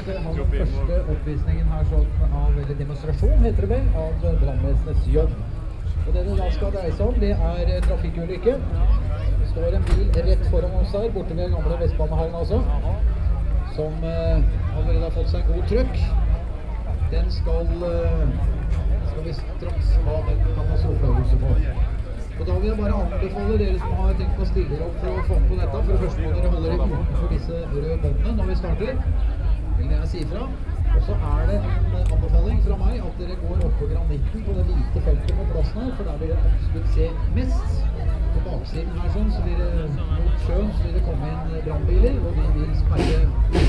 skal ha den første oppvisningen her sånn av, eller demonstrasjon heter det vel, av brannvesenets jobb. Og det det da skal dreie seg om, det er trafikkulykke. Det står en bil rett foran oss her, borte ved gamle Vestbanehallen altså, som eh, allerede har fått seg en god trøkk. Den skal, eh, skal vi straks ha en katastrofeøvelse på. Og da vil jeg bare anbefale dere som har tenkt å stille opp for å få med på dette. For det første må dere holde dere utenfor disse røde båndene når vi starter. Vil jeg si fra. Og så er det en anbefaling fra meg at dere går opp på granitten på det hvite feltet på plassen her, for der vil dere absolutt se mest. På baksiden her sånn, så blir det mot sjøen så vil det komme inn brannbiler, og de vil sperre